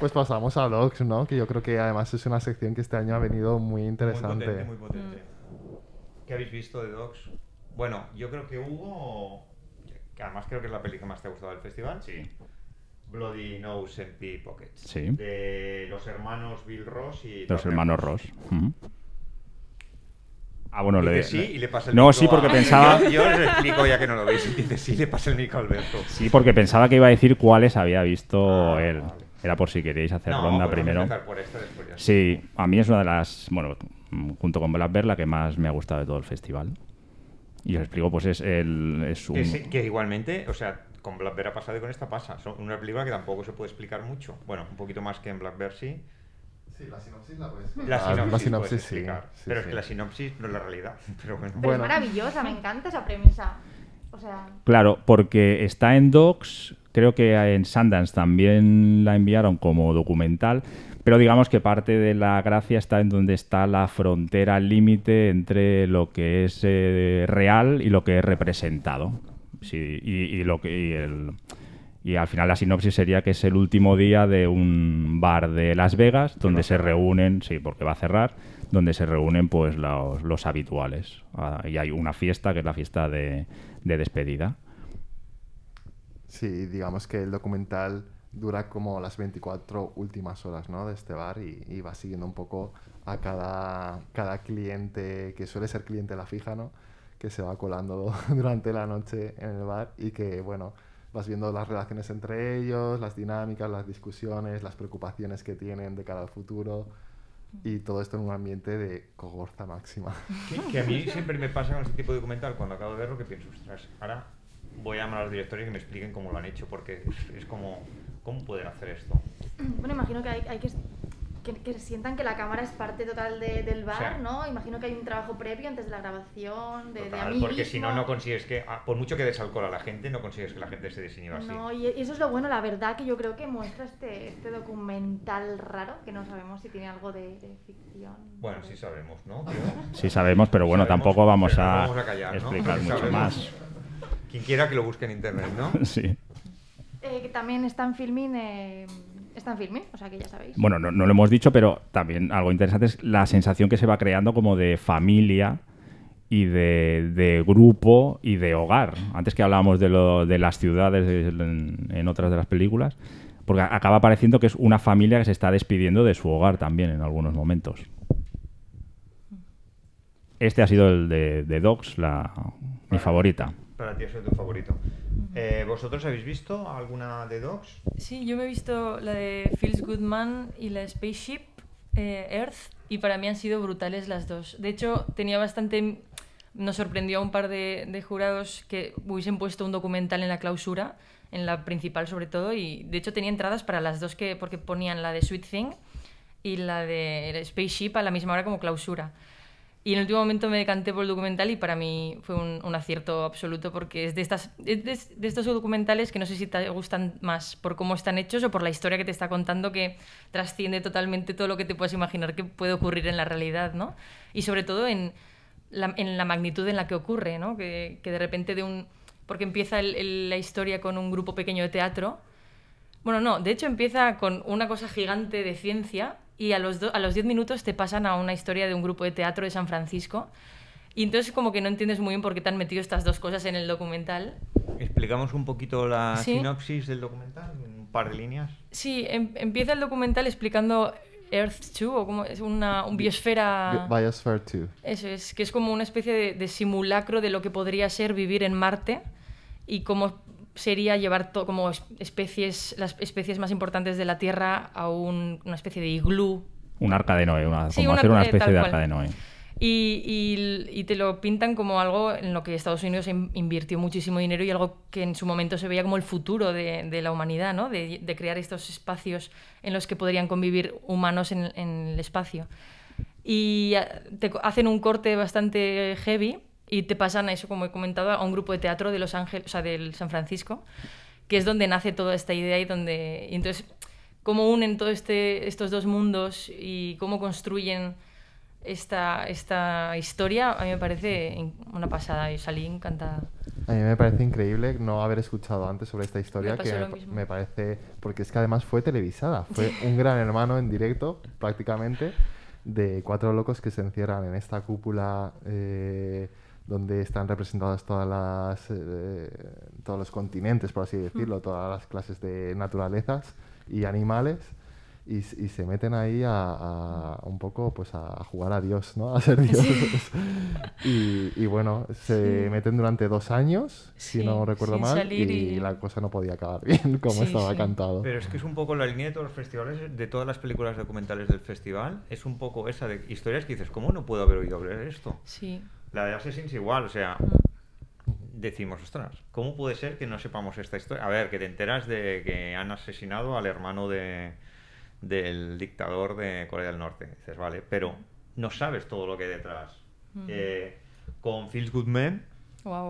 Pues pasamos a Docs, ¿no? Que yo creo que además es una sección que este año ha venido muy interesante. Muy potente, muy potente. ¿Qué habéis visto de Dogs? Bueno, yo creo que Hugo, que además creo que es la peli que más te ha gustado del festival. Sí. Bloody Nose Empty Pockets. Sí. De los hermanos Bill Ross y... Los hermanos Ross. Ross. Ujú. Ah, bueno, le Dice sí y le pasa el No, sí, porque a- pensaba... Yo, yo les explico ya que no lo veis. [LAUGHS] Dice sí, le pasa el micro a Alberto. Sí, porque pensaba que iba a decir cuáles había visto Ah, él. vale. Era por si queréis hacer No, ronda podemos primero. por ya. Sí, a mí es una de las, bueno, junto con Black Bear, la que más me ha gustado de todo el festival. Y os explico, pues es el es un... Que, sí- que igualmente, o sea, con Black Bear ha pasado y con esta pasa. Son una película que tampoco se puede explicar mucho. Bueno, un poquito más que en Black Bear sí. Sí, la sinopsis la puedes La sinopsis, la sinopsis puedes sí, explicar. sí, pero sí. es que la sinopsis no es la realidad. [LAUGHS] Pero bueno. Pero Bueno. es maravillosa, me encanta esa premisa. O sea, Claro, porque está en Docs, creo que en Sundance también la enviaron como documental, pero digamos que parte de la gracia está en donde está la frontera límite entre lo que es eh, real y lo que es representado. Sí, y, y lo que y el y al final la sinopsis sería que es el último día de un bar de Las Vegas donde se reúnen, sí, porque va a cerrar, donde se reúnen pues los, los habituales. Ah, y hay una fiesta que es la fiesta de, de despedida. Sí, digamos que el documental dura como las 24 últimas horas ¿no? de este bar y, y va siguiendo un poco a cada, cada cliente, que suele ser cliente la fija, ¿no? que se va colando [LAUGHS] durante la noche en el bar y que, bueno, vas viendo las relaciones entre ellos, las dinámicas, las discusiones, las preocupaciones que tienen de cara al futuro y todo esto en un ambiente de cogorza máxima. Que, que a mí siempre me pasa con este tipo de documental, cuando acabo de verlo, que pienso, ostras, ahora voy a llamar a los directores y que me expliquen cómo lo han hecho, porque es, es como, ¿cómo pueden hacer esto? bueno, imagino que hay, hay que, que, que sientan que la cámara es parte total de- del bar, O sea, ¿no? Imagino que hay un trabajo previo antes de la grabación, de, de Total, a mí porque si no, no consigues que, ah, por mucho que des alcohol a la gente, no consigues que la gente se desinhiba así. No, y eso es lo bueno, la verdad que yo creo que muestra este, este documental raro, que no sabemos si tiene algo de, de ficción. Bueno, sí sabemos, ¿no? [LAUGHS] Sí sabemos, pero bueno, Sabemos, tampoco vamos no a, vamos a callar, ¿no? explicar Porque mucho sabemos. más. Quien quiera que lo busque en internet, ¿no? [LAUGHS] Sí. Eh, que también está en filming, eh, está en o sea que ya sabéis. Bueno, no, no lo hemos dicho, pero también algo interesante es la sensación que se va creando como de familia y de, de grupo y de hogar. Antes que hablábamos de, lo, de las ciudades en, en otras de las películas, porque acaba pareciendo que es una familia que se está despidiendo de su hogar también en algunos momentos. Este ha sido el de, de Dogs, la, mi favorita. Para ti eso es tu favorito. Eh, ¿Vosotros habéis visto alguna de Dogs? Sí, yo me he visto la de Feels Good Man y la Spaceship eh, Earth y para mí han sido brutales las dos. De hecho, tenía bastante... Nos sorprendió a un par de, de jurados que hubiesen puesto un documental en la clausura, en la principal sobre todo, y de hecho tenía entradas para las dos que porque ponían la de Sweet Thing y la de Spaceship a la misma hora como clausura. Y en el último momento me decanté por el documental y para mí fue un, un acierto absoluto porque es de, estas, es de, de estos documentales que no sé si te gustan más por cómo están hechos o por la historia que te está contando que trasciende totalmente todo lo que te puedes imaginar que puede ocurrir en la realidad, ¿no? Y sobre todo en la, en la magnitud en la que ocurre, ¿no? Que, que de repente de un... Porque empieza el- el- la historia con un grupo pequeño de teatro bueno, no, de hecho empieza con una cosa gigante de ciencia y a los, do- a los 10 minutos te pasan a una historia de un grupo de teatro de San Francisco. Y entonces como que no entiendes muy bien por qué te han metido estas dos cosas en el documental. Explicamos un poquito la Sí. sinopsis del documental, en un par de líneas. Sí, em- empieza el documental explicando Earth 2, o como es una un biosfera... Biosphere 2. Eso es, que es como una especie de, de simulacro de lo que podría ser vivir en Marte y cómo sería llevar to- como es- especies, las especies más importantes de la Tierra a un- una especie de iglú Un arca de Noé, una, Sí, como una- hacer una eh, especie de cual. arca de Noé. Y, y- y te lo pintan como algo en lo que Estados Unidos in- invirtió muchísimo dinero y algo que en su momento se veía como el futuro de, de la humanidad, ¿no? De, de crear estos espacios en los que podrían convivir humanos en, en el espacio. Y ah, te hacen un corte bastante heavy y te pasan a eso, como he comentado, a un grupo de teatro de Los Ángeles, o sea, del San Francisco, que es donde nace toda esta idea y donde... Y entonces, cómo unen todos este, estos dos mundos y cómo construyen esta, esta historia, a mí me parece una pasada. Y salí encantada. A mí me parece increíble no haber escuchado antes sobre esta historia, pasó que me, me parece, porque es que además fue televisada, fue un gran hermano en directo prácticamente de cuatro locos que se encierran en esta cúpula eh, donde están representadas todas las, eh, todos los continentes, por así Mm. decirlo, todas las clases de naturalezas y animales. Y, se meten ahí a, a un poco pues a jugar a Dios, ¿no? [LAUGHS] A ser dioses. y, y bueno, se Sí. meten durante dos años, si Sí, no recuerdo mal, y... y- la cosa no podía acabar [LAUGHS] bien como Sí, estaba sí. cantado. Pero es que es un poco la línea de todos los festivales, de todas las películas documentales del festival, es un poco esa de historias que dices, ¿cómo no puedo haber oído hablar de esto? Sí. La de Assassins igual, o sea, decimos, ostras, ¿cómo puede ser que no sepamos esta historia? A ver, que te enteras de que han asesinado al hermano de, del dictador de Corea del Norte. Dices, vale, pero no sabes todo lo que hay detrás. Eh, con Feels Good Men,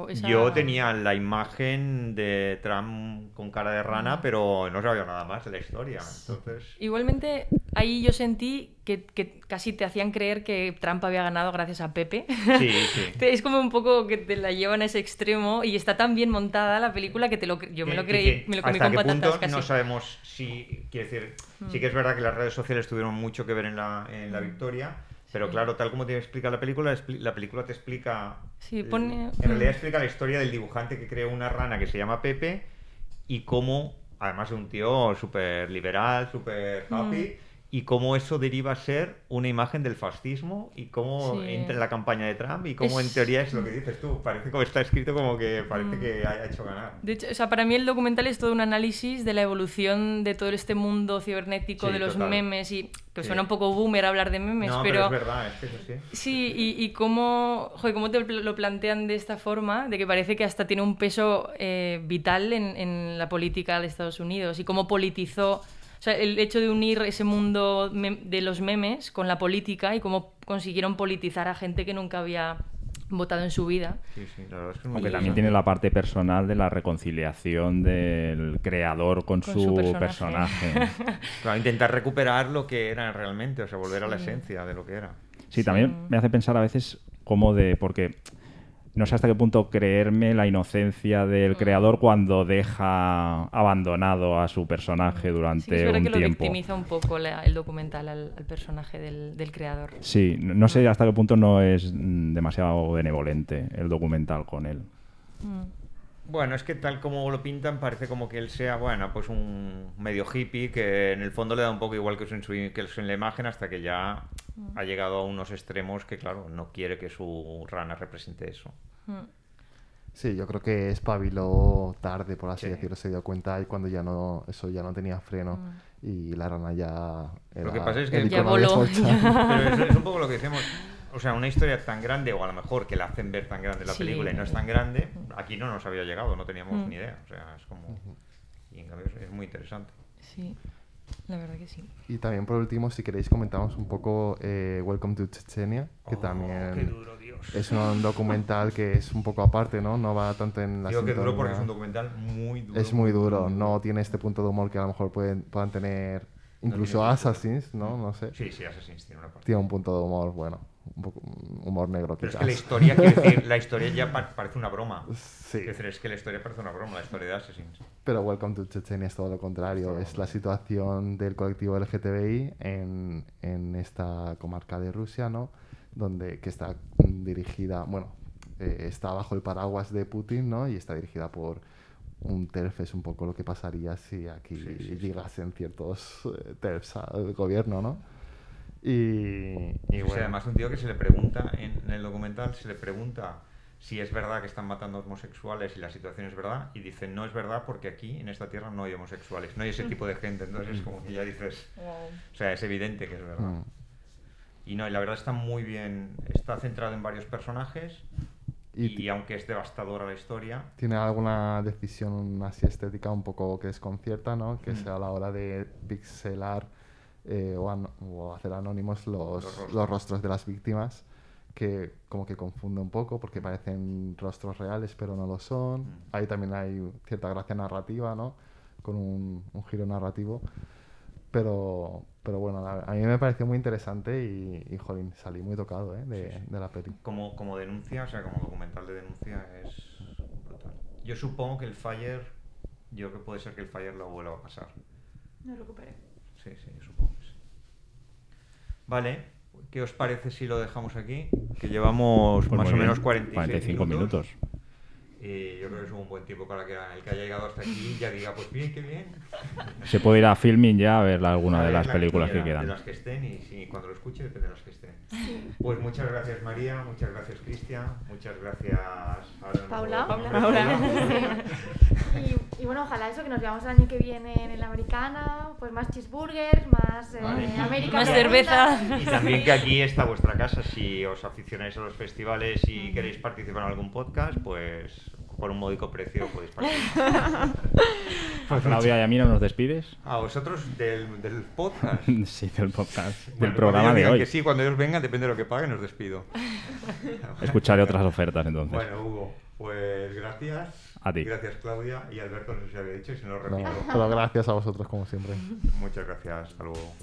Esa- yo tenía la imagen de Trump con cara de rana, pero no sabía nada más de la historia. Entonces, Igualmente, ahí yo sentí que, que casi te hacían creer que Trump había ganado gracias a Pepe. sí, sí. [LAUGHS] Te- Es como un poco que te la llevan a ese extremo y está tan bien montada la película que te lo yo me lo creí, me lo comí hasta con qué patatas punto casi. no sabemos si quiere decir sí que es verdad que las redes sociales tuvieron mucho que ver en la, en la victoria pero claro tal como te explica la película la película te explica Sí, el- pone- en realidad mm. explica la historia del dibujante que creó una rana que se llama Pepe y cómo además de un tío súper liberal súper happy y cómo eso deriva a ser una imagen del fascismo y cómo Sí. entra en la campaña de Trump y cómo en teoría es lo que dices tú parece como está escrito como que parece Mm. que haya hecho ganar De hecho, o sea, para mí el documental es todo un análisis de la evolución de todo este mundo cibernético, Sí, de los total. memes y que Sí. suena un poco boomer hablar de memes, No, pero, es verdad, es que eso sí. sí, y, y cómo, joder, cómo te lo plantean de esta forma, de que parece que hasta tiene un peso eh, vital en, en la política de Estados Unidos y cómo politizó, o sea, el hecho de unir ese mundo de los memes con la política y cómo consiguieron politizar a gente que nunca había votado en su vida. Sí, sí, la verdad es que es muy Aunque también tiene la parte personal de la reconciliación del creador con, Con su, su personaje. personaje. [LAUGHS] Claro, intentar recuperar lo que era realmente, o sea, volver a la esencia de lo que era. Sí, también me hace pensar a veces cómo de... Porque no sé hasta qué punto creerme la inocencia del creador cuando deja abandonado a su personaje durante Sí, es verdad un que lo victimiza un poco la- el documental al, al personaje del, del creador. Sí, no no sé hasta qué punto no es mm, demasiado benevolente el documental con él. Mm. Bueno, es que tal como lo pintan parece como que él sea, bueno, pues un medio hippie que en el fondo le da un poco igual que eso en, su, que eso en la imagen hasta que ya ha llegado a unos extremos que, claro, no quiere que su rana represente eso. Mm. Sí, yo creo que espabiló tarde, por así Sí. decirlo, se dio cuenta y cuando ya no, eso ya no tenía freno y la rana ya era Lo que pasa es que- el Ya voló. 4chan. [LAUGHS] Pero es, es un poco lo que decimos. O sea, una historia tan grande, o a lo mejor que la hacen ver tan grande la Sí. película y no es tan grande, aquí no nos había llegado, no teníamos Mm. ni idea. O sea, es como. Y en cambio es, muy interesante. Sí. La verdad que sí. Y también por último, si queréis comentamos un poco eh, Welcome to Chechenia, que Oh, también Qué duro, Dios. es un documental que es un poco aparte, ¿no? No va tanto en la Digo que duro porque sintonía. es un documental muy duro. Es muy duro, no tiene este punto de humor que a lo mejor pueden, puedan tener incluso Assassins, ¿no? No sé. Sí, sí, Assassin's tiene una parte. Tiene un punto de humor, bueno, un poco humor negro Pero es que la historia, decir, [LAUGHS] la historia ya pa- parece una broma. Sí, Quiero decir, es que la historia parece una broma, la historia de Assassins. pero Welcome to Chechenia es todo lo contrario. Es la situación del colectivo LGTBI en, en esta comarca de Rusia, ¿no? Donde, que está mm, dirigida, bueno, eh, está bajo el paraguas de Putin, ¿no? Y está dirigida por un TERF, es un poco lo que pasaría si aquí Sí, sí, sí. llegasen ciertos eh, TERFs al gobierno, ¿no? Y, y Y bueno, además un tío que se le pregunta, en, en el documental se le pregunta si es verdad que están matando homosexuales y la situación es verdad, y dice, no es verdad porque aquí, en esta tierra, no hay homosexuales, no hay ese tipo de gente, entonces es como que ya dices, o sea, es evidente que es verdad. mm. Y no, y la verdad está muy bien, está centrado en varios personajes, Y y, aunque es devastadora la historia, tiene alguna decisión así estética un poco que desconcierta, ¿no? Que Mm. sea a la hora de pixelar eh, o, an- o hacer anónimos los, Los rostros. los rostros de las víctimas, que como que confunde un poco porque parecen rostros reales pero no lo son. Mm. Ahí también hay cierta gracia narrativa, ¿no? Con un, un giro narrativo. Pero, pero bueno, la- a mí me pareció muy interesante y, y jolín, salí muy tocado ¿eh? de, Sí, sí. de la peli. como, como denuncia, o sea, como documental de denuncia, es brutal. Yo supongo que el Fire, yo creo que puede ser que el Fire lo vuelva a pasar. No recuperé. Sí, sí, yo supongo que sí. Vale, ¿qué os parece si lo dejamos aquí? Que llevamos Pues más o menos 46 45 minutos. Y yo creo que es un buen tiempo para que el que haya llegado hasta aquí ya diga, pues bien, qué bien. Se puede ir a filming ya a ver alguna A de ver las la películas que quiera, quedan. De las que estén y si, cuando lo escuche depende de las que estén. Pues muchas gracias María, muchas gracias Cristian, muchas gracias Paula. Paula. [LAUGHS] Y, y bueno, ojalá eso, que nos veamos el año que viene en el Americana, pues más cheeseburgers, más eh, Vale. América. Más cerveza. Y también que aquí está vuestra casa, si os aficionáis a los festivales y queréis participar en algún podcast, pues por un módico precio podéis participar. Claudia y a mí no nos despides. A vosotros del, del podcast. [LAUGHS] Sí, del podcast, del programa de hoy. Que sí, cuando ellos vengan, depende de lo que paguen, os despido. [LAUGHS] Escucharé otras ofertas entonces. Bueno, Hugo, pues gracias. A ti. Gracias, Claudia. Y Alberto, no sé si había dicho, y si no lo No, repito. [LAUGHS] pero gracias a vosotros como siempre. Muchas gracias. Hasta luego.